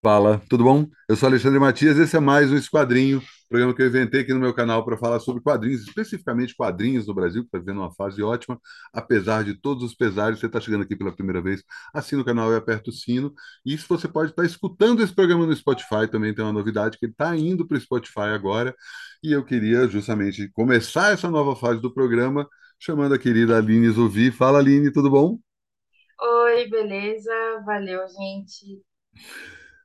Fala, tudo bom? Eu sou Alexandre Matias, esse é mais um Esquadrinho, programa que eu inventei aqui no meu canal para falar sobre quadrinhos, especificamente quadrinhos no Brasil, que está vivendo uma fase ótima, apesar de todos os pesares. Você está chegando aqui pela primeira vez, assina o canal e aperta o sino. E se você pode estar escutando esse programa no Spotify, também tem uma novidade, que ele está indo para o Spotify agora, e eu queria justamente começar essa nova fase do programa chamando a querida Aline Zuvi. Fala, Aline, tudo bom? Oi, beleza? Valeu, gente.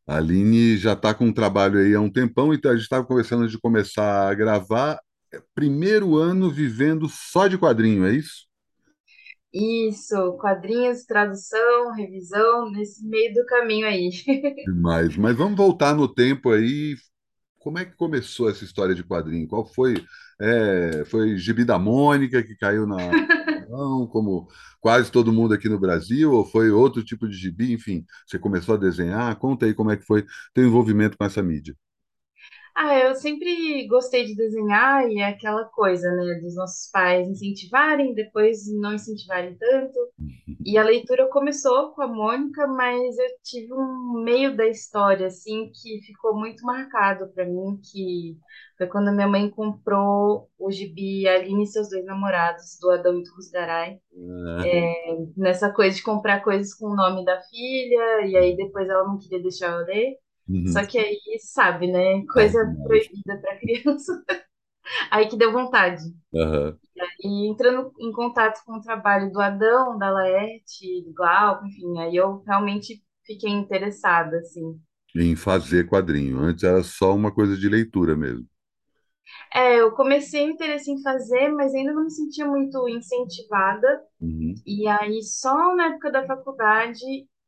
A Aline já está com um trabalho aí há um tempão, então a gente estava conversando de começar a gravar. É, Primeiro ano vivendo só de quadrinho, é isso? Isso, quadrinhos, tradução, revisão, nesse meio do caminho aí. Demais. Mas vamos voltar no tempo aí. Como é que começou essa história de quadrinho? Qual foi? É, foi Gibi da Mônica que caiu na mão, como quase todo mundo aqui no Brasil, ou foi outro tipo de gibi? Enfim, você começou a desenhar? Conta aí como é que foi teu envolvimento com essa mídia. Ah, eu sempre gostei de desenhar e é aquela coisa, né, dos nossos pais incentivarem, depois não incentivarem tanto. E a leitura começou com a Mônica, mas eu tive um meio da história assim que ficou muito marcado para mim, que foi quando minha mãe comprou o gibi Aline e seus dois namorados do Adão e do Rusgaray. nessa coisa de comprar coisas com o nome da filha, e aí depois ela não queria deixar eu ler. Uhum. Só que aí, sabe, né? Coisa demais. proibida para criança. Aí que deu vontade. Aham. E entrando em contato com o trabalho do Adão, da Laerte, do Glauco, enfim, aí eu realmente fiquei interessada, assim. Em fazer quadrinho. Antes era só uma coisa de leitura mesmo. É, eu comecei o interesse em fazer, mas ainda não me sentia muito incentivada. Uhum. E aí, só na época da faculdade,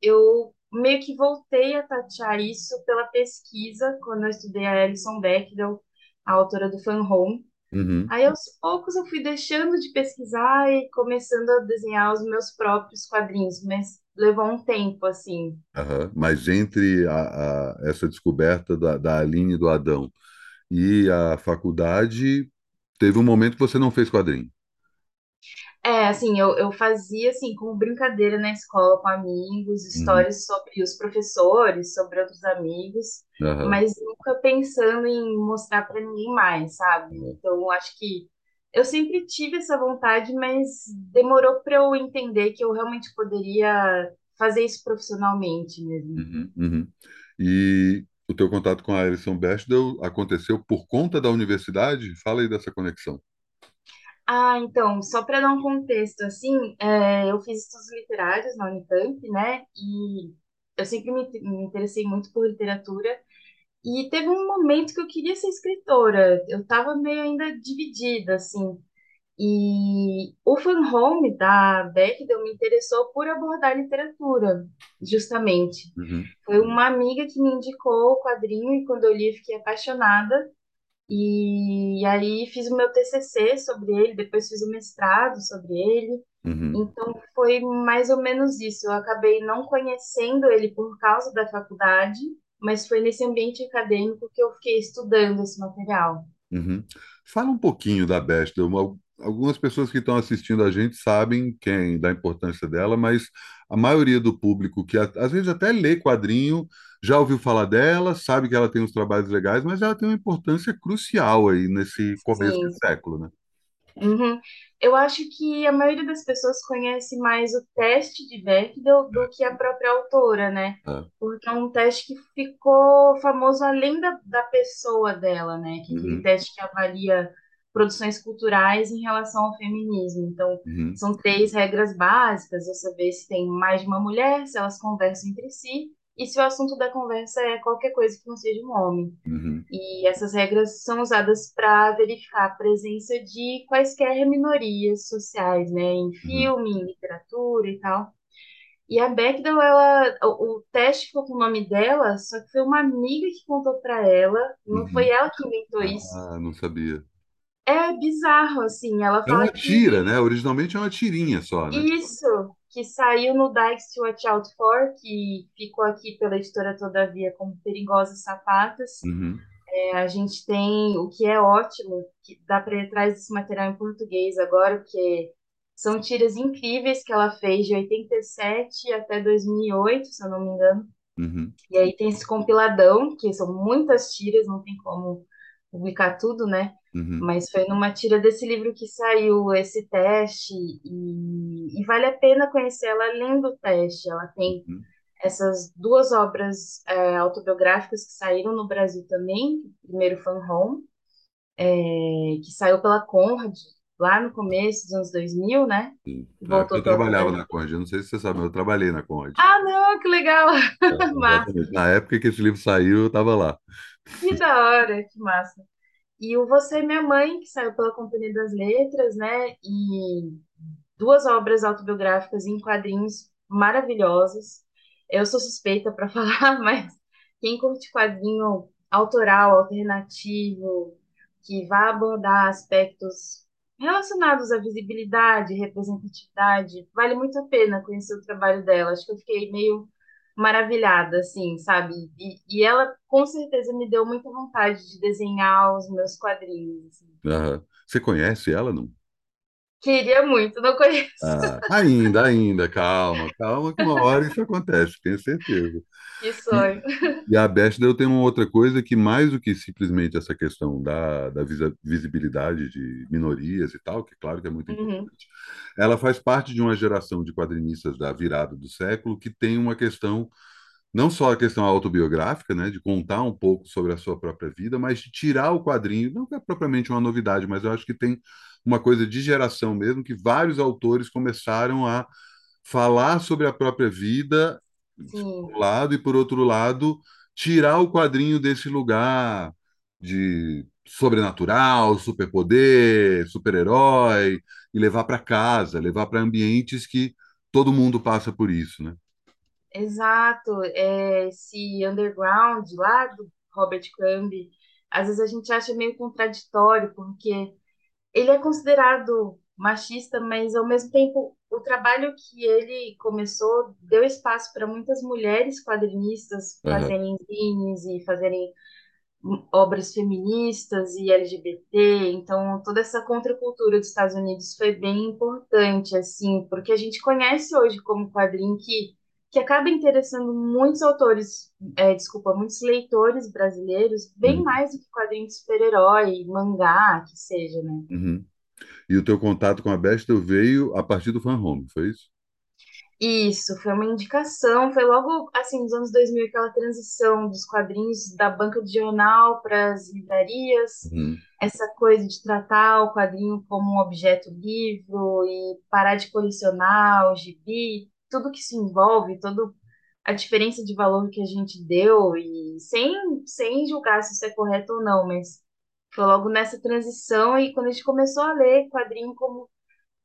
eu meio que voltei a tatear isso pela pesquisa, quando eu estudei a Alison Bechdel, a autora do Fan Home. Uhum. Aí, aos poucos, eu fui deixando de pesquisar e começando a desenhar os meus próprios quadrinhos, mas levou um tempo, assim. Aham. Mas entre a, a- essa descoberta da, da Aline e do Adão e a faculdade, teve um momento que você não fez quadrinho. É, assim, eu, eu fazia, assim, como brincadeira na escola com amigos, Uhum. histórias sobre os professores, sobre outros amigos, mas nunca pensando em mostrar para ninguém mais, sabe? Aham. Então, acho que eu sempre tive essa vontade, mas demorou para eu entender que eu realmente poderia fazer isso profissionalmente mesmo. Uhum. Uhum. E o teu contato com a Alison Bechdel aconteceu por conta da universidade? Fala aí dessa conexão. Ah, então, só para dar um contexto, assim, é, eu fiz estudos literários na Unicamp, né? E eu sempre me, me interessei muito por literatura. E teve um momento que eu queria ser escritora. Eu estava meio ainda dividida, assim. E o Fan Home da Bechdel me interessou por abordar literatura, justamente. Uhum. Foi uma amiga que me indicou o quadrinho e quando eu li, fiquei apaixonada. E aí fiz o meu TCC sobre ele, depois fiz o mestrado sobre ele. Uhum. Então foi mais ou menos isso. Eu acabei não conhecendo ele por causa da faculdade, mas foi nesse ambiente acadêmico que eu fiquei estudando esse material. Uhum. Fala um pouquinho da Bechdel. Uma- Algumas pessoas que estão assistindo a gente sabem quem da importância dela, mas a maioria do público que às vezes até lê quadrinho já ouviu falar dela, sabe que ela tem uns trabalhos legais, mas ela tem uma importância crucial aí nesse começo Sim. século, né? Uhum. Eu acho que a maioria das pessoas conhece mais o teste de Bechdel do que a própria autora, né? É. Porque é um teste que ficou famoso além da, da pessoa dela, né? Que é aquele Uhum. teste que avalia produções culturais em relação ao feminismo. Então, Uhum. são três regras básicas: você vê se tem mais de uma mulher, se elas conversam entre si, e se o assunto da conversa é qualquer coisa que não seja um homem. Uhum. E essas regras são usadas para verificar a presença de quaisquer minorias sociais, né, em Uhum. filme, em literatura e tal. E a Bechdel, ela, o, o teste ficou com o nome dela, só que foi uma amiga que contou para ela, não foi Uhum. ela que inventou isso. Ah, não sabia. É bizarro, assim, ela É fala uma que tira, né? Originalmente é uma tirinha só, né? isso, que saiu no Dykes to Watch Out For, que ficou aqui pela editora Todavia como Perigosas Sapatas, Uhum. A gente tem o que é ótimo, que dá para ir atrás desse material em português agora, porque são tiras incríveis que ela fez de 87 até 2008, se eu não me engano. Uhum, E aí tem esse compiladão, que são muitas tiras, não tem como publicar tudo, né? uhum, Mas foi numa tira desse livro que saiu esse teste, e, e vale a pena conhecer ela lendo o teste. Ela tem uhum. essas duas obras é, autobiográficas que saíram no Brasil também. Primeiro foi Home, é, que saiu pela Conrad lá no começo dos anos 2000, né? Sim. Voltou eu trabalhava na Conde, eu não sei se você sabe, mas eu trabalhei na Conde. Ah, não, que legal! Massa, Exatamente. Na época que esse livro saiu, eu estava lá. que da hora, que massa. E o Você e Minha Mãe, que saiu pela Companhia das Letras, né? E duas obras autobiográficas em quadrinhos maravilhosas. Eu sou suspeita para falar, mas quem curte quadrinho autoral, alternativo, que vai abordar aspectos relacionados à visibilidade, representatividade, vale muito a pena conhecer o trabalho dela. Acho que eu fiquei meio maravilhada, assim, sabe? E, e ela com certeza me deu muita vontade de desenhar os meus quadrinhos. assim. Aham. Você conhece ela, não? Queria muito, não conheço. Ah, ainda, ainda, calma, calma, que uma hora isso acontece, tenho certeza. Que E, sonho. e a Bechdel tem uma outra coisa que, mais do que simplesmente essa questão da, da visibilidade de minorias e tal, que claro que é muito Uhum, importante, ela faz parte de uma geração de quadrinistas da virada do século que tem uma questão, não só a questão autobiográfica, né, de contar um pouco sobre a sua própria vida, mas de tirar o quadrinho, não é propriamente uma novidade, mas eu acho que tem uma coisa de geração mesmo, que vários autores começaram a falar sobre a própria vida, por sim, um lado, e por outro lado, tirar o quadrinho desse lugar de sobrenatural, superpoder, super-herói, e levar para casa, levar para ambientes que todo mundo passa por isso, né? Exato. É, esse underground lá do Robert Crumb, às vezes a gente acha meio contraditório, porque ele é considerado machista, mas ao mesmo tempo o trabalho que ele começou deu espaço para muitas mulheres quadrinistas fazerem zines e fazerem obras feministas e LGBT, então toda essa contracultura dos Estados Unidos foi bem importante, assim, porque a gente conhece hoje como quadrinho que, que acaba interessando muitos autores, é, desculpa, muitos leitores brasileiros, bem uhum, mais do que quadrinho de super-herói, mangá, que seja, né? uhum. E o teu contato com a Bechdel veio a partir do Fan Home, foi isso? Isso, foi uma indicação, foi logo assim, nos anos 2000, aquela transição dos quadrinhos da banca de jornal para as livrarias, Uhum, essa coisa de tratar o quadrinho como um objeto livro e parar de colecionar o gibi, tudo que se envolve, toda a diferença de valor que a gente deu, e sem, sem julgar se isso é correto ou não, mas foi logo nessa transição e quando a gente começou a ler quadrinho como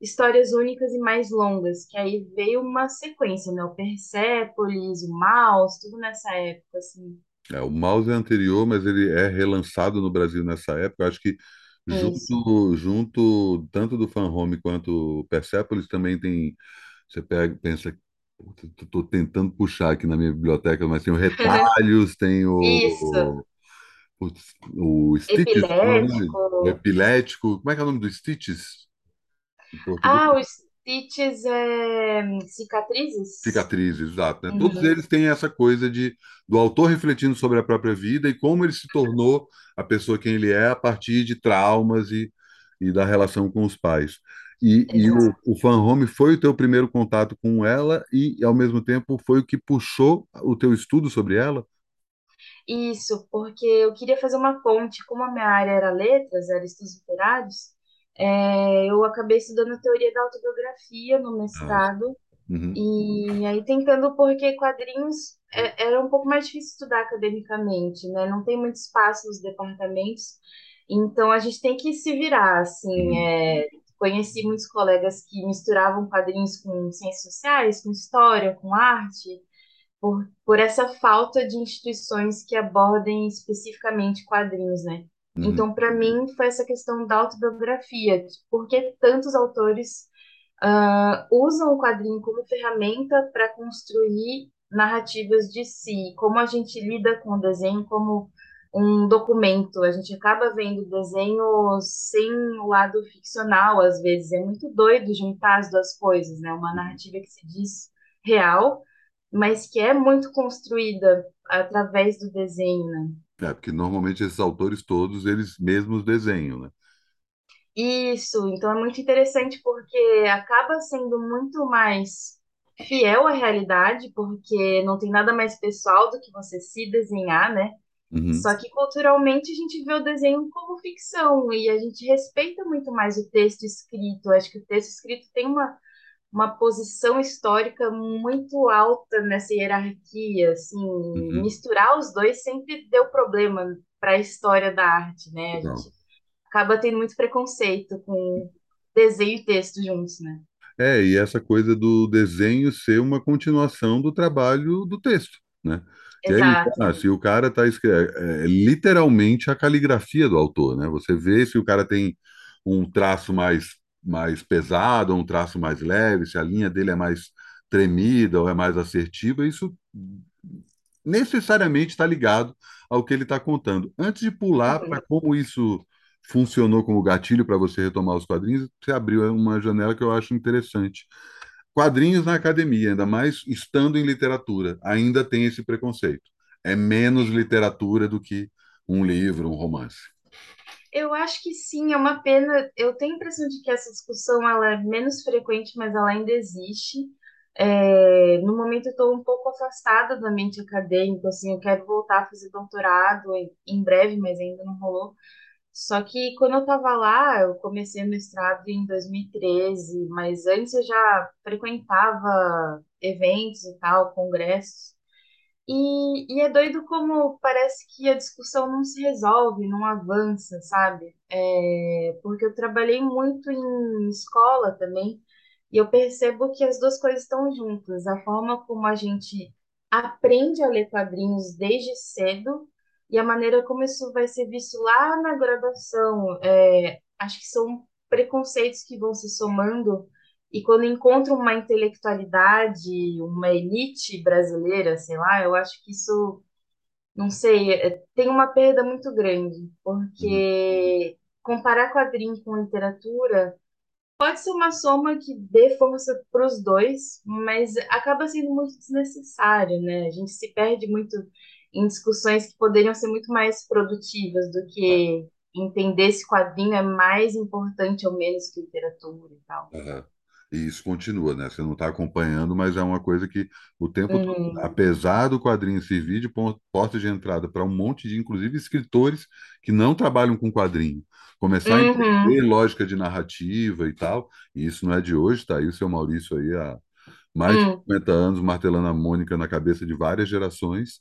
histórias únicas e mais longas, que aí veio uma sequência, né? O Persépolis, o Maus, tudo nessa época, assim. É, o Mouse é anterior, mas ele é relançado no Brasil nessa época. Acho que Isso. junto, junto tanto do Fan Home quanto o Persepolis também tem. Você pega, pensa, estou tentando puxar aqui na minha biblioteca, mas tem o Retalhos, tem Isso. o, o Stitches, é o nome? o Epilético. Epilético. Como é que é o nome do Stitches? Ah, os Stitches é... cicatrizes? Cicatrizes, exato, né? Todos Uhum. eles têm essa coisa de do autor refletindo sobre a própria vida e como ele se tornou a pessoa quem ele é a partir de traumas e, e da relação com os pais. E, e o, o Fan Home foi o teu primeiro contato com ela e, ao mesmo tempo, foi o que puxou o teu estudo sobre ela? Isso, porque eu queria fazer uma ponte, como a minha área era letras, era estudos literários, é, eu acabei estudando teoria da autobiografia no Ah, mestrado, uhum, E aí tentando, porque quadrinhos é- era um pouco mais difícil estudar academicamente, né? Não tem muito espaço nos departamentos, então a gente tem que se virar, assim. uhum, é, Conheci muitos colegas que misturavam quadrinhos com ciências sociais, com história, com arte, por, por essa falta de instituições que abordem especificamente quadrinhos, né? uhum, Então, para mim, foi essa questão da autobiografia, porque tantos autores ah, usam o quadrinho como ferramenta para construir narrativas de si, como a gente lida com o desenho como um documento. A gente acaba vendo o desenho sem o lado ficcional, às vezes. É muito doido juntar as duas coisas, né? Uma uhum. narrativa que se diz real mas que é muito construída através do desenho, né? É, porque normalmente esses autores todos, eles mesmos desenham, né? Isso, então é muito interessante porque acaba sendo muito mais fiel à realidade, porque não tem nada mais pessoal do que você se desenhar, né? Uhum, Só que culturalmente a gente vê o desenho como ficção e a gente respeita muito mais o texto escrito. Acho que o texto escrito tem uma, uma posição histórica muito alta nessa hierarquia, assim, uhum, misturar os dois sempre deu problema para a história da arte, né? A gente acaba tendo muito preconceito com desenho e texto juntos, né? É, e essa coisa do desenho ser uma continuação do trabalho do texto, né? Que é isso, Exato. ah, se o cara está escrevendo, é, é literalmente a caligrafia do autor, né? Você vê se o cara tem um traço mais, mais pesado, ou um traço mais leve, se a linha dele é mais tremida ou é mais assertiva, isso necessariamente está ligado ao que ele está contando. Antes de pular para Uhum. como isso funcionou como gatilho para você retomar os quadrinhos, você abriu uma janela que eu acho interessante. Quadrinhos na academia, ainda mais estando em literatura, ainda tem esse preconceito. É menos literatura do que um livro, um romance. Eu acho que sim, é uma pena. Eu tenho a impressão de que essa discussão ela é menos frequente, mas ela ainda existe. É, no momento eu estou um pouco afastada do ambiente acadêmico, assim, eu quero voltar a fazer doutorado em breve, mas ainda não rolou. Só que quando eu estava lá, eu comecei o mestrado em 2013, mas antes eu já frequentava eventos e tal, congressos. E, e é doido como parece que a discussão não se resolve, não avança, sabe? É, porque eu trabalhei muito em escola também, e eu percebo que as duas coisas estão juntas. A forma como a gente aprende a ler quadrinhos desde cedo e a maneira como isso vai ser visto lá na graduação. É, acho que são preconceitos que vão se somando e quando encontro uma intelectualidade, uma elite brasileira, sei lá, eu acho que isso, não sei, é- tem uma perda muito grande, Uhum, porque comparar quadrinho com literatura pode ser uma soma que dê força para os dois, mas acaba sendo muito desnecessário, né? A gente se perde muito em discussões que poderiam ser muito mais produtivas do que entender se quadrinho é mais importante ou menos que literatura e tal. Aham. E isso continua, né? Você não está acompanhando, mas é uma coisa que o tempo todo, Uhum. apesar do quadrinho servir de porta de entrada para um monte de, inclusive, escritores que não trabalham com quadrinho, começar a entender Uhum. lógica de narrativa e tal, e isso não é de hoje, tá aí o seu Maurício aí há mais de Hum. 50 anos martelando a Mônica na cabeça de várias gerações,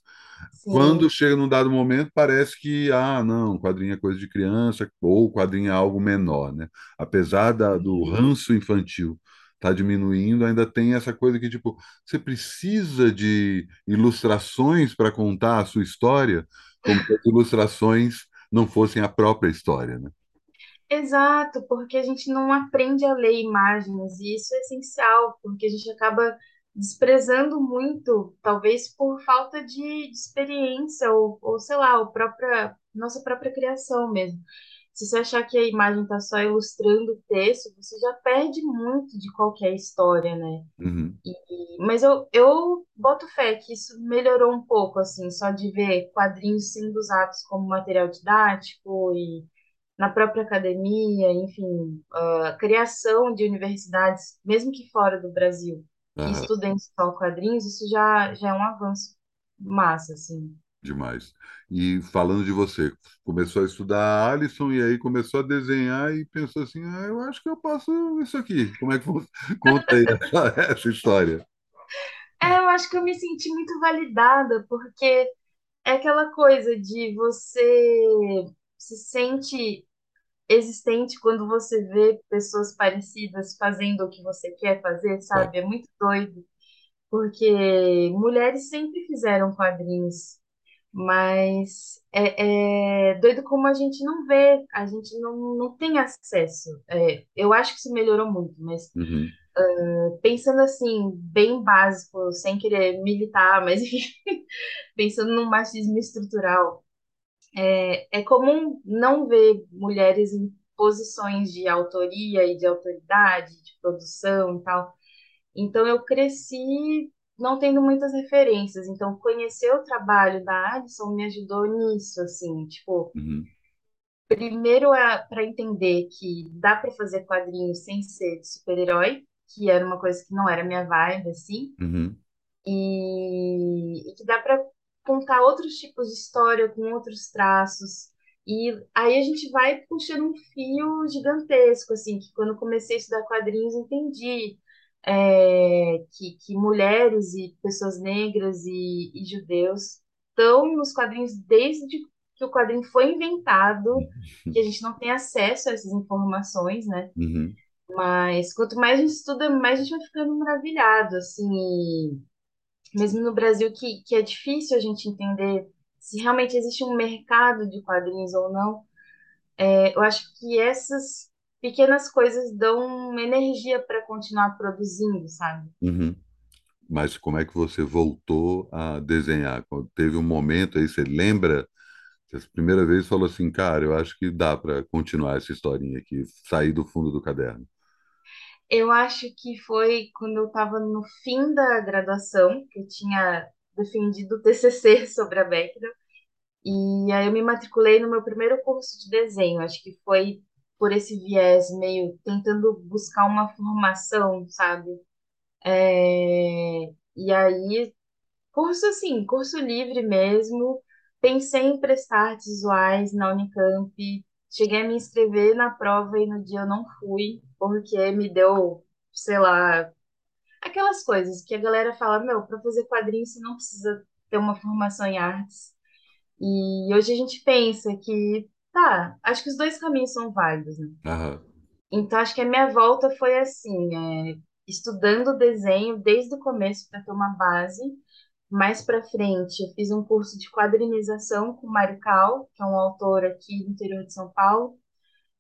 quando Sim. chega num dado momento, parece que, ah, não, quadrinho é coisa de criança, ou quadrinho é algo menor, né? Apesar da, do ranço infantil tá diminuindo, ainda tem essa coisa que, tipo, você precisa de ilustrações para contar a sua história, como se as ilustrações não fossem a própria história, né? Exato, porque a gente não aprende a ler imagens, e isso é essencial, porque a gente acaba desprezando muito, talvez por falta de, de experiência, ou, ou sei lá, o própria, nossa própria criação mesmo. Se você achar que a imagem está só ilustrando o texto, você já perde muito de qualquer história, né? Uhum, E- mas eu, eu boto fé que isso melhorou um pouco, assim, só de ver quadrinhos sendo usados como material didático e na própria academia, enfim, a criação de universidades, mesmo que fora do Brasil, aham, estudem só quadrinhos, isso já, já é um avanço massa, assim. demais. E falando de você, começou a estudar Alisson e aí começou a desenhar e pensou assim, ah, eu acho que eu posso isso aqui. Como é que você conta aí essa, essa história? É, eu acho que eu me senti muito validada, porque é aquela coisa de você se sente existente quando você vê pessoas parecidas fazendo o que você quer fazer, Tá. sabe? É muito doido, porque mulheres sempre fizeram quadrinhos, mas é, é doido como a gente não vê, a gente não, não tem acesso. É, eu acho que isso melhorou muito, mas Uhum, pensando assim, bem básico, sem querer militar, mas pensando no machismo estrutural. É comum não ver mulheres em posições de autoria e de autoridade, de produção e tal. Então eu cresci não tendo muitas referências. Então, conhecer o trabalho da Alison me ajudou nisso, assim, tipo, Uhum, primeiro para entender que dá para fazer quadrinhos sem ser de super-herói, que era uma coisa que não era minha vibe, assim, uhum, e, e que dá para contar outros tipos de história com outros traços. E aí a gente vai puxando um fio gigantesco, assim, que quando comecei a estudar quadrinhos entendi é, que, que mulheres e pessoas negras e, e judeus estão nos quadrinhos desde que o quadrinho foi inventado, que a gente não tem acesso a essas informações, né? uhum, Mas quanto mais a gente estuda, mais a gente vai ficando maravilhado, assim, mesmo no Brasil, que, que é difícil a gente entender se realmente existe um mercado de quadrinhos ou não. É, eu acho que essas pequenas coisas dão uma energia para continuar produzindo, sabe? uhum. Mas como é que você voltou a desenhar? Teve um momento aí, você lembra? Você, primeira vez falou assim, cara, eu acho que dá para continuar essa historinha aqui, sair do fundo do caderno. Eu acho que foi quando eu estava no fim da graduação, que eu tinha defendido o TCC sobre a Bechdel, e aí eu me matriculei no meu primeiro curso de desenho. Acho que foi por esse viés, meio tentando buscar uma formação, sabe? É, E aí, curso assim, curso livre mesmo. Pensei em prestar artes visuais na Unicamp. Cheguei a me inscrever na prova e no dia eu não fui, porque me deu, sei lá, aquelas coisas que a galera fala, meu, para fazer quadrinho você não precisa ter uma formação em artes. E hoje a gente pensa que, tá, acho que os dois caminhos são válidos, né? Aham. Então acho que a minha volta foi assim, é, estudando desenho desde o começo para ter uma base. Mais para frente, eu fiz um curso de quadrinização com Mário Cal, que é um autor aqui do interior de São Paulo.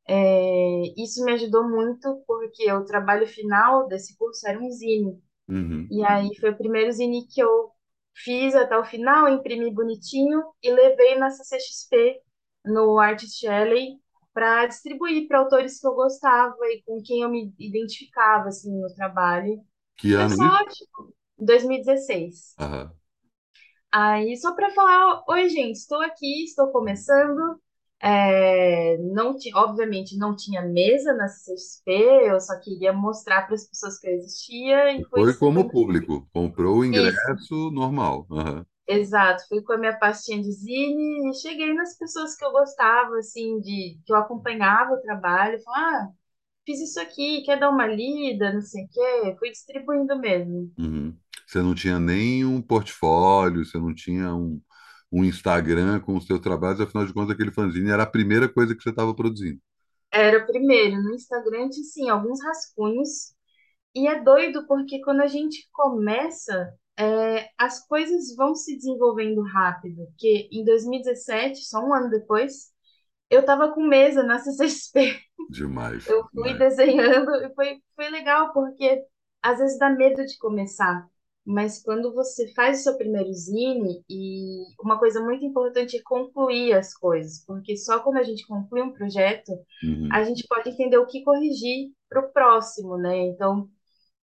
É, isso me ajudou muito porque o trabalho final desse curso era um zine. Uhum. E aí foi o primeiro zine que eu fiz até o final, imprimi bonitinho e levei na CCXP, no Artist Alley, para distribuir para autores que eu gostava e com quem eu me identificava assim no trabalho. Que Foi ano só, tipo, 2016. Aham. Aí, só para falar, oi, gente, estou aqui, estou começando. É, não ti, obviamente não tinha mesa na CCXP, eu só queria mostrar para as pessoas que eu existia e fui Foi como público, comprou o Isso, ingresso normal. Aham. exato. Fui com a minha pastinha de zine e cheguei nas pessoas que eu gostava, assim, de que eu acompanhava o trabalho. Falei, ah, fiz isso aqui, quer dar uma lida, não sei o quê. Fui distribuindo mesmo. Uhum. Você não tinha nem um portfólio, você não tinha um, um Instagram com os seus trabalhos, afinal de contas, aquele fanzine era a primeira coisa que você estava produzindo. Era primeiro no Instagram, tinha, sim, alguns rascunhos. E é doido porque quando a gente começa, é, as coisas vão se desenvolvendo rápido. Porque em 2017, só um ano depois, eu estava com mesa na CCXP. Demais, Eu fui demais. desenhando e foi, foi legal, porque às vezes dá medo de começar. Mas quando você faz o seu primeiro zine, e uma coisa muito importante é concluir as coisas, porque só quando a gente conclui um projeto, Uhum. a gente pode entender o que corrigir para o próximo, né? Então,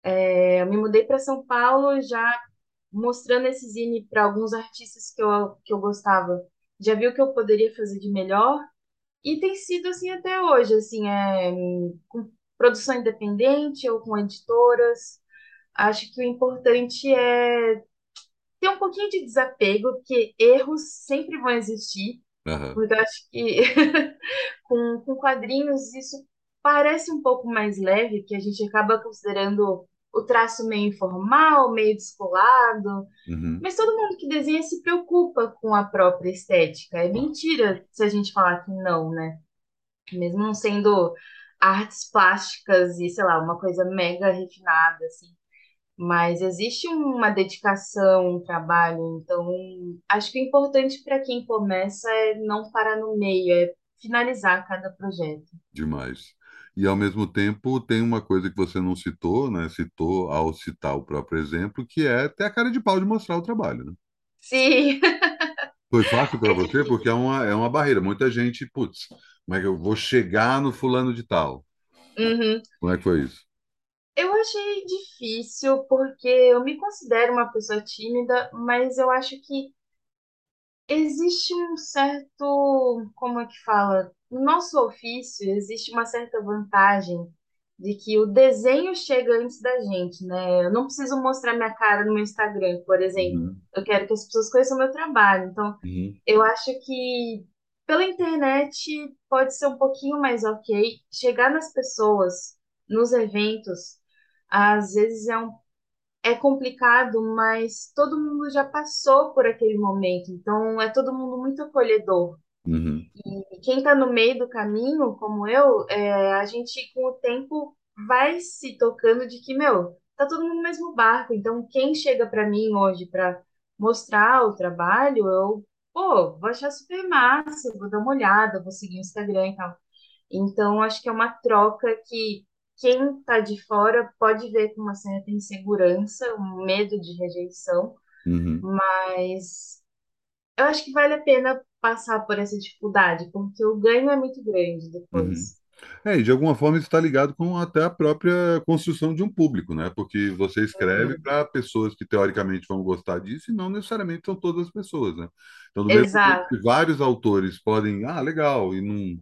é, eu me mudei para São Paulo já mostrando esse zine para alguns artistas que eu, que eu gostava. Já vi o que eu poderia fazer de melhor e tem sido assim até hoje, assim, é, com produção independente ou com editoras. Acho que o importante é ter um pouquinho de desapego, porque erros sempre vão existir, Aham. porque eu acho que com, com quadrinhos isso parece um pouco mais leve, que a gente acaba considerando o traço meio informal, meio descolado, Uhum. mas todo mundo que desenha se preocupa com a própria estética. É mentira se a gente falar que não, né? Mesmo não sendo artes plásticas e, sei lá, uma coisa mega refinada, assim. Mas existe uma dedicação, um trabalho, então acho que o importante para quem começa é não parar no meio, é finalizar cada projeto. Demais. E, ao mesmo tempo, tem uma coisa que você não citou, né? Citou ao citar o próprio exemplo, que é ter a cara de pau de mostrar o trabalho, né? Sim, Foi fácil para é você? Porque é uma, é uma barreira. Muita gente, putz, como é que eu vou chegar no fulano de tal? Uhum. Como é que foi isso? Eu achei difícil porque eu me considero uma pessoa tímida, mas eu acho que existe um certo, como é que fala? No nosso ofício existe uma certa vantagem de que o desenho chega antes da gente, né? Eu não preciso mostrar minha cara no meu Instagram, por exemplo. Uhum, Eu quero que as pessoas conheçam o meu trabalho. Então, uhum, eu acho que pela internet pode ser um pouquinho mais ok. Chegar nas pessoas, nos eventos, às vezes é um é complicado, mas todo mundo já passou por aquele momento, então é todo mundo muito acolhedor. uhum, E quem está no meio do caminho, como eu, é, a gente com o tempo vai se tocando de que, meu, tá todo mundo no mesmo barco. Então, quem chega para mim hoje para mostrar o trabalho, eu, pô, vou achar super massa, vou dar uma olhada, vou seguir o Instagram e tal. Então, acho que é uma troca que quem está de fora pode ver com uma certa insegurança, um medo de rejeição, uhum, mas eu acho que vale a pena passar por essa dificuldade, porque o ganho é muito grande uhum. depois. É, e de alguma forma isso está ligado com até a própria construção de um público, né? Porque você escreve Uhum. para pessoas que teoricamente vão gostar disso e não necessariamente são todas as pessoas, né? Então, do mesmo Exato, que vários autores podem, ah, legal, e não,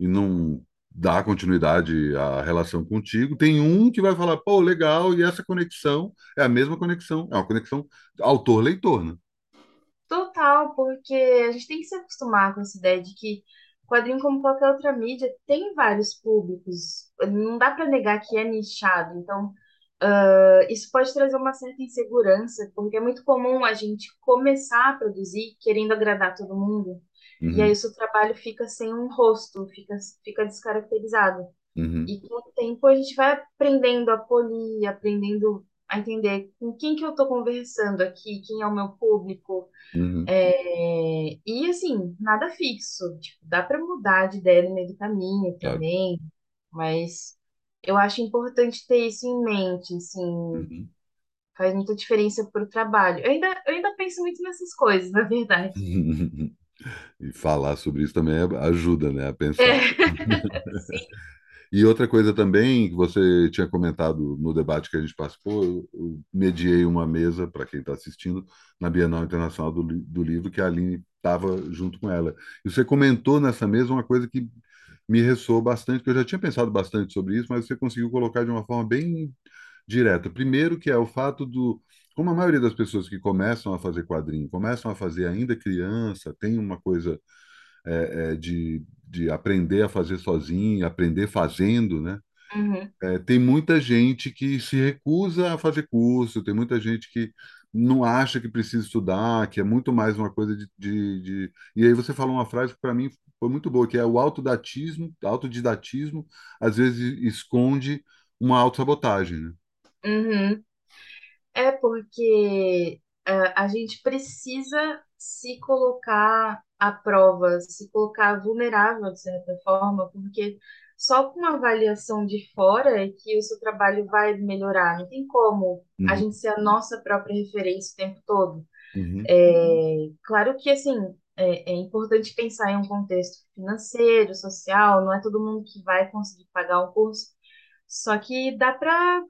e não dar continuidade à relação contigo, tem um que vai falar, pô, legal, e essa conexão é a mesma conexão, é uma conexão autor-leitor, né? total, porque a gente tem que se acostumar com essa ideia de que quadrinho, como qualquer outra mídia, tem vários públicos. Não dá para negar que é nichado. Então, Isso pode trazer uma certa insegurança, porque é muito comum a gente começar a produzir querendo agradar todo mundo, e aí o Uhum, seu trabalho fica sem um rosto, fica, fica descaracterizado. uhum, E com o tempo a gente vai aprendendo a polir, aprendendo a entender com quem que eu estou conversando aqui, quem é o meu público. uhum, É, E assim, nada fixo. Tipo, dá para mudar de ideia no meio do caminho também, mas eu acho importante ter isso em mente, assim, Uhum. Faz muita diferença para o trabalho. Eu ainda, eu ainda penso muito nessas coisas, na verdade. E falar sobre isso também é- ajuda, né, a É, pensar. sim. E outra coisa também que você tinha comentado no debate que a gente participou, eu, eu mediei uma mesa para quem está assistindo na Bienal Internacional do, do Livro, que a Aline estava junto com ela. E você comentou nessa mesa uma coisa que me ressoou bastante, que eu já tinha pensado bastante sobre isso, mas você conseguiu colocar de uma forma bem direta. Primeiro, que é o fato do. Como a maioria das pessoas que começam a fazer quadrinho, começam a fazer ainda criança, tem uma coisa é, é, de, de aprender a fazer sozinho, aprender fazendo, né? Uhum, É, tem muita gente que se recusa a fazer curso, tem muita gente que não acha que precisa estudar, que é muito mais uma coisa de, de, de... E aí você falou uma frase que para mim foi muito boa, que é o autodatismo, autodidatismo, às vezes esconde uma autossabotagem, né? uhum. É porque é, a gente precisa se colocar à prova, se colocar vulnerável, de certa forma, porque só com uma avaliação de fora é que o seu trabalho vai melhorar. Não tem como a Uhum, gente ser a nossa própria referência o tempo todo. uhum, É, claro que, assim, é, é importante pensar em um contexto financeiro, social, não é todo mundo que vai conseguir pagar um curso, só que dá para,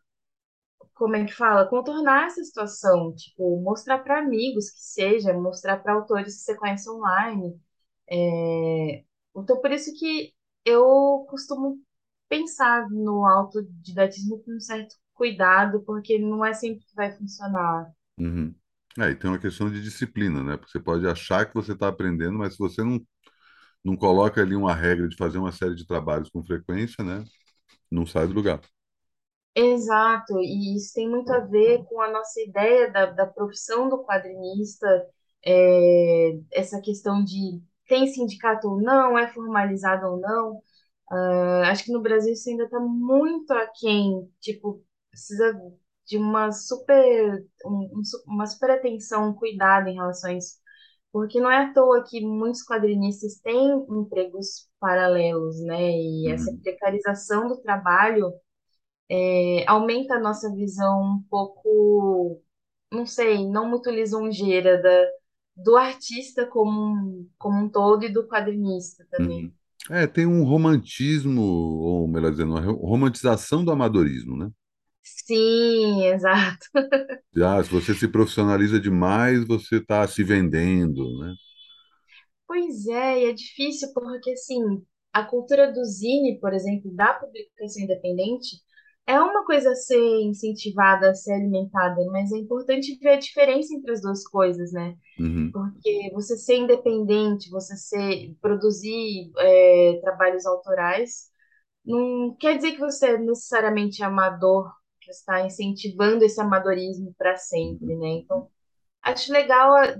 como é que fala, contornar essa situação, tipo, mostrar para amigos que seja, mostrar para autores que você conhece online. É, então, por isso que eu costumo pensar no autodidatismo com um certo cuidado, porque não é sempre que vai funcionar. uhum. É, e tem uma questão de disciplina, né? Porque você pode achar que você está aprendendo, mas se você não, não coloca ali uma regra de fazer uma série de trabalhos com frequência, né? Não sai do lugar. Exato, e isso tem muito a ver com a nossa ideia da, da profissão do quadrinista, é, essa questão de tem sindicato ou não, é formalizado ou não. Ah, acho que no Brasil isso ainda está muito aquém, tipo, precisa de uma super, um- um uma super atenção, um cuidado em relação a isso, porque não é à toa que muitos quadrinistas têm empregos paralelos, né? E essa Uhum, precarização do trabalho é, aumenta a nossa visão um pouco, não sei, não muito lisonjeira da, do artista como um, como um todo e do quadrinista também. uhum. É, tem um romantismo, ou melhor dizendo, uma ro- romantização do amadorismo, né? Sim, exato. Ah, se você se profissionaliza demais, você está se vendendo, né? Pois é, e é difícil porque assim, a cultura do zine, por exemplo, da publicação independente, é uma coisa a ser incentivada, a ser alimentada, mas é importante ver a diferença entre as duas coisas, né? Uhum, Porque você ser independente, você ser produzir é, trabalhos autorais, não quer dizer que você é necessariamente amador, que está incentivando esse amadorismo para sempre, né? Então, acho legal a-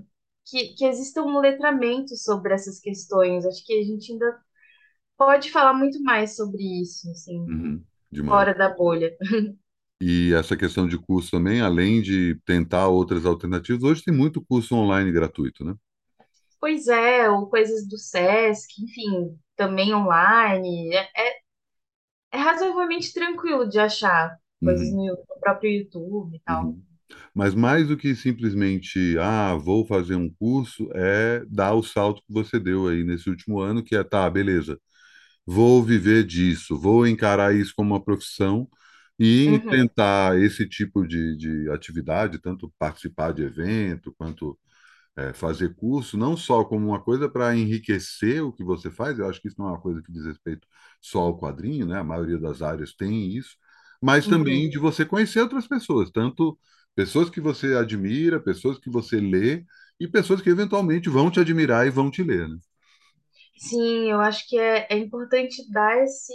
que, que exista um letramento sobre essas questões. Acho que a gente ainda pode falar muito mais sobre isso, assim, uhum, demais. fora da bolha. E essa questão de curso também, além de tentar outras alternativas, hoje tem muito curso online gratuito, né? Pois é, ou coisas do SESC, enfim, também online. É, é, é razoavelmente tranquilo de achar coisas Uhum, no, no próprio YouTube e tal. uhum. Mas mais do que simplesmente, ah, vou fazer um curso, é dar o salto que você deu aí nesse último ano, que é, tá, beleza, vou viver disso, vou encarar isso como uma profissão e Uhum, tentar esse tipo de, de atividade, tanto participar de evento, quanto é, fazer curso, não só como uma coisa para enriquecer o que você faz, eu acho que isso não é uma coisa que diz respeito só ao quadrinho, né? A maioria das áreas tem isso, mas também uhum. de você conhecer outras pessoas, tanto pessoas que você admira, pessoas que você lê e pessoas que eventualmente vão te admirar e vão te ler, né? Sim, eu acho que é, é importante dar esse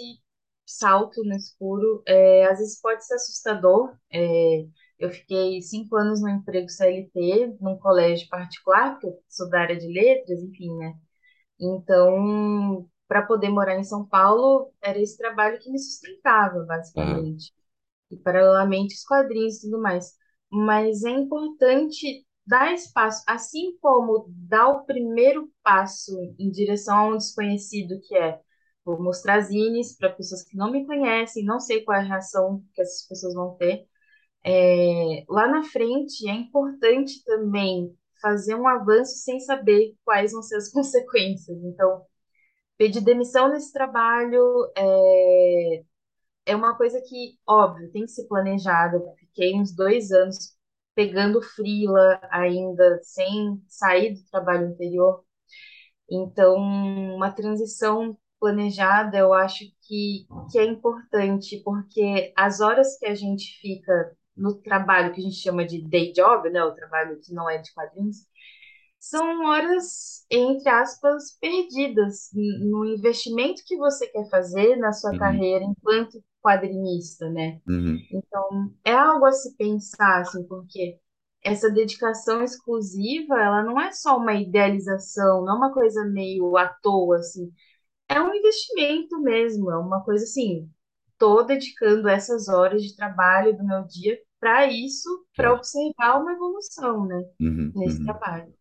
salto no escuro. É, às vezes pode ser assustador. É, eu fiquei cinco anos no emprego CLT, num colégio particular, porque eu sou da área de letras, enfim, né? Então, para poder morar em São Paulo, era esse trabalho que me sustentava, basicamente e paralelamente os quadrinhos e tudo mais. Mas é importante dar espaço, assim como dar o primeiro passo em direção a um desconhecido, que é vou mostrar zines para pessoas que não me conhecem, não sei qual é a reação que essas pessoas vão ter. É, lá na frente é importante também fazer um avanço sem saber quais vão ser as consequências. Então, pedir demissão nesse trabalho, é, é uma coisa que, óbvio, tem que ser planejada. Fiquei uns dois anos pegando frila ainda, sem sair do trabalho anterior. Então, uma transição planejada, eu acho que, que é importante, porque as horas que a gente fica no trabalho que a gente chama de day job, né, o trabalho que não é de quadrinhos, são horas, entre aspas, perdidas no investimento que você quer fazer na sua uhum, carreira enquanto quadrinista, né? uhum, Então, é algo a se pensar, assim, porque essa dedicação exclusiva, ela não é só uma idealização, não é uma coisa meio à toa, assim. É um investimento mesmo, é uma coisa assim, tô dedicando essas horas de trabalho do meu dia para isso, para observar uma evolução, né, Uhum, nesse uhum. trabalho.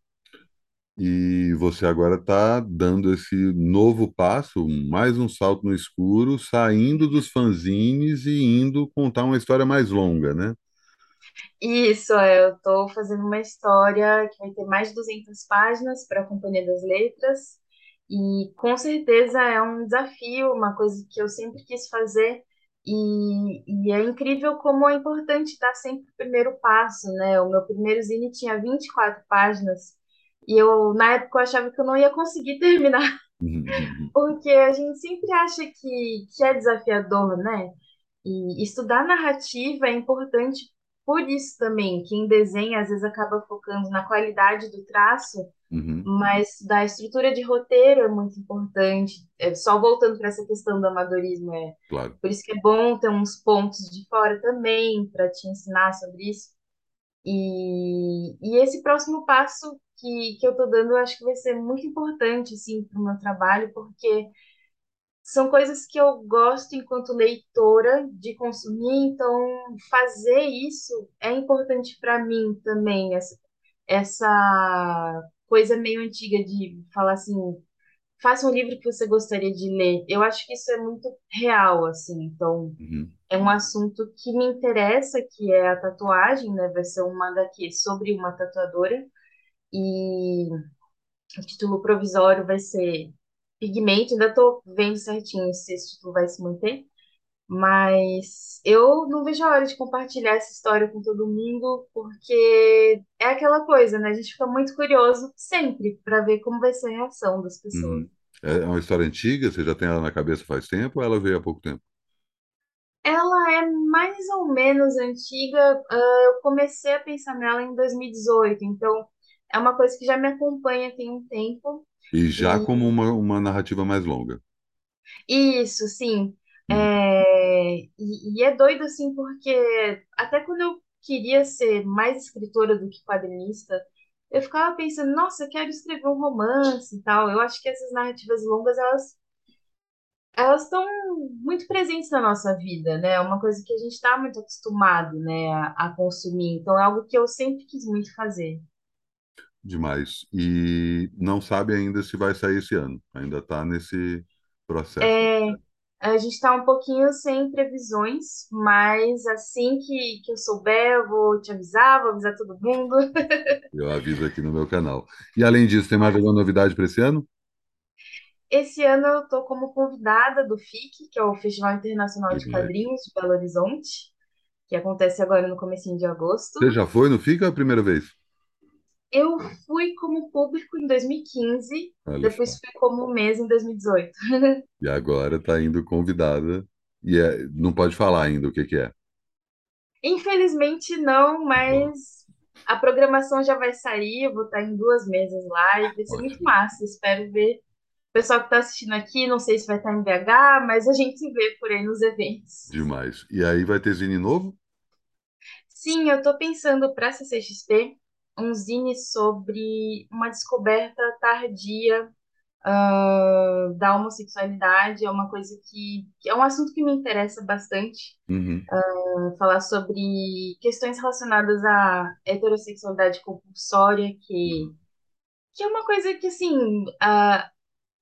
E você agora está dando esse novo passo, mais um salto no escuro, saindo dos fanzines e indo contar uma história mais longa, né? Isso, é, eu estou fazendo uma história que vai ter mais de 200 páginas para a Companhia das Letras, e com certeza é um desafio, uma coisa que eu sempre quis fazer, e, e é incrível como é importante dar sempre o primeiro passo, né? O meu primeiro zine tinha 24 páginas, e eu, na época, eu achava que eu não ia conseguir terminar, Uhum, porque a gente sempre acha que, que é desafiador, né? E estudar narrativa é importante por isso também. Quem desenha às vezes acaba focando na qualidade do traço, uhum, mas da estrutura de roteiro é muito importante. É, só voltando para essa questão do amadorismo, é claro. por isso que é bom ter uns pontos de fora também para te ensinar sobre isso. E, e esse próximo passo que, que eu estou dando, eu acho que vai ser muito importante assim, para o meu trabalho, porque são coisas que eu gosto enquanto leitora de consumir, então fazer isso é importante para mim também, essa, essa coisa meio antiga de falar assim, faça um livro que você gostaria de ler. Eu acho que isso é muito real, assim, então Uhum, é um assunto que me interessa, que é a tatuagem, né? Vai ser uma HQ sobre uma tatuadora, e o título provisório vai ser Pigmento, ainda estou vendo certinho se esse título vai se manter, Mas eu não vejo a hora de compartilhar essa história com todo mundo, porque é aquela coisa, né? A gente fica muito curioso sempre para ver como vai ser a reação das pessoas. Uhum. É uma história antiga? Você já tem ela na cabeça faz tempo ou ela veio há pouco tempo? Ela é mais ou menos antiga. ah, eu comecei a pensar nela em 2018, então é uma coisa que já me acompanha tem um tempo. E já E como uma, uma narrativa mais longa. isso, sim. Uhum. É, e, e é doido assim, porque até quando eu queria ser mais escritora do que quadrinista, eu ficava pensando, nossa, eu quero escrever um romance e tal. Eu acho que essas narrativas longas, elas elas estão muito presentes na nossa vida, né? É uma coisa que a gente está muito acostumado, né, a, a consumir. Então é algo que eu sempre quis muito fazer. Demais. E não sabe ainda se vai sair esse ano. Ainda está nesse processo. É, a gente está um pouquinho sem previsões, mas assim que, que eu souber, eu vou te avisar, vou avisar todo mundo. Eu aviso aqui no meu canal. E além disso, tem mais alguma novidade para esse ano? Esse ano eu estou como convidada do FIC, que é o Festival Internacional de Demais. Quadrinhos de Belo Horizonte, que acontece agora no comecinho de Você agosto. já foi no FICA a primeira vez? Eu fui como público em 2015, Olha só. depois fui como mês em 2018. E agora está indo convidada. E é- não pode falar ainda o que que é. Infelizmente não, mas a programação já vai sair, eu vou estar em duas mesas lá e vai ser muito massa. Espero ver o pessoal que está assistindo aqui, não sei se vai estar em BH, mas a gente se vê por aí nos eventos. Demais. E aí vai ter zine novo? Sim, eu estou pensando para a CCXP um zine sobre uma descoberta tardia ah, da homossexualidade. É uma coisa que, que é um assunto que me interessa bastante. Uhum. falar sobre questões relacionadas à heterossexualidade compulsória, que, que é uma coisa que, assim, a-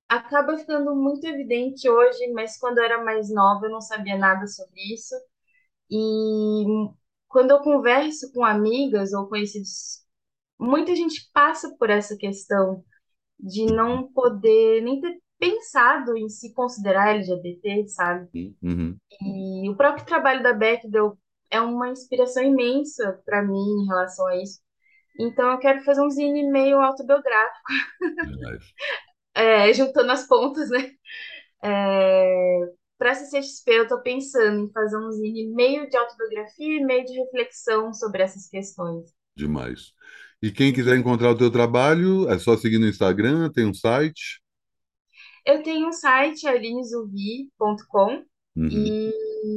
acaba ficando muito evidente hoje, mas quando eu era mais nova eu não sabia nada sobre isso. E quando eu converso com amigas ou conhecidos, muita gente passa por essa questão de não poder nem ter pensado em se considerar LGBT, sabe? Uhum. E o próprio trabalho da Bechdel é uma inspiração imensa para mim em relação a isso. Então eu quero fazer um zine meio autobiográfico, é, juntando as pontas, né? É, para essa CXP eu estou pensando em fazer um zine meio de autobiografia e meio de reflexão sobre essas questões. Demais. E quem quiser encontrar o teu trabalho, é só seguir no Instagram, tem um site. Eu tenho um site, alinezuvi.com, Uhum.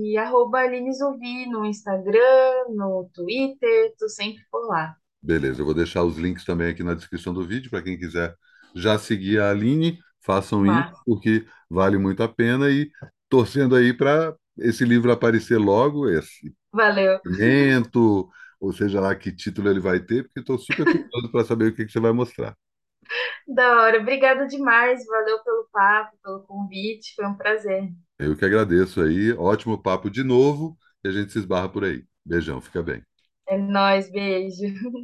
e arroba alinezuvi no Instagram, no Twitter, tô sempre por lá. Beleza, eu vou deixar os links também aqui na descrição do vídeo para quem quiser já seguir a Aline, façam isso, Mas, porque vale muito a pena e torcendo aí para esse livro aparecer logo, esse valeu. evento, ou seja lá que título ele vai ter, porque estou super curioso para saber o que que você vai mostrar. Da hora. Obrigada demais. Valeu pelo papo, pelo convite. Foi um prazer. Eu que agradeço aí, ótimo papo de novo, e a gente se esbarra por aí. Beijão, fica bem. É nóis, beijo.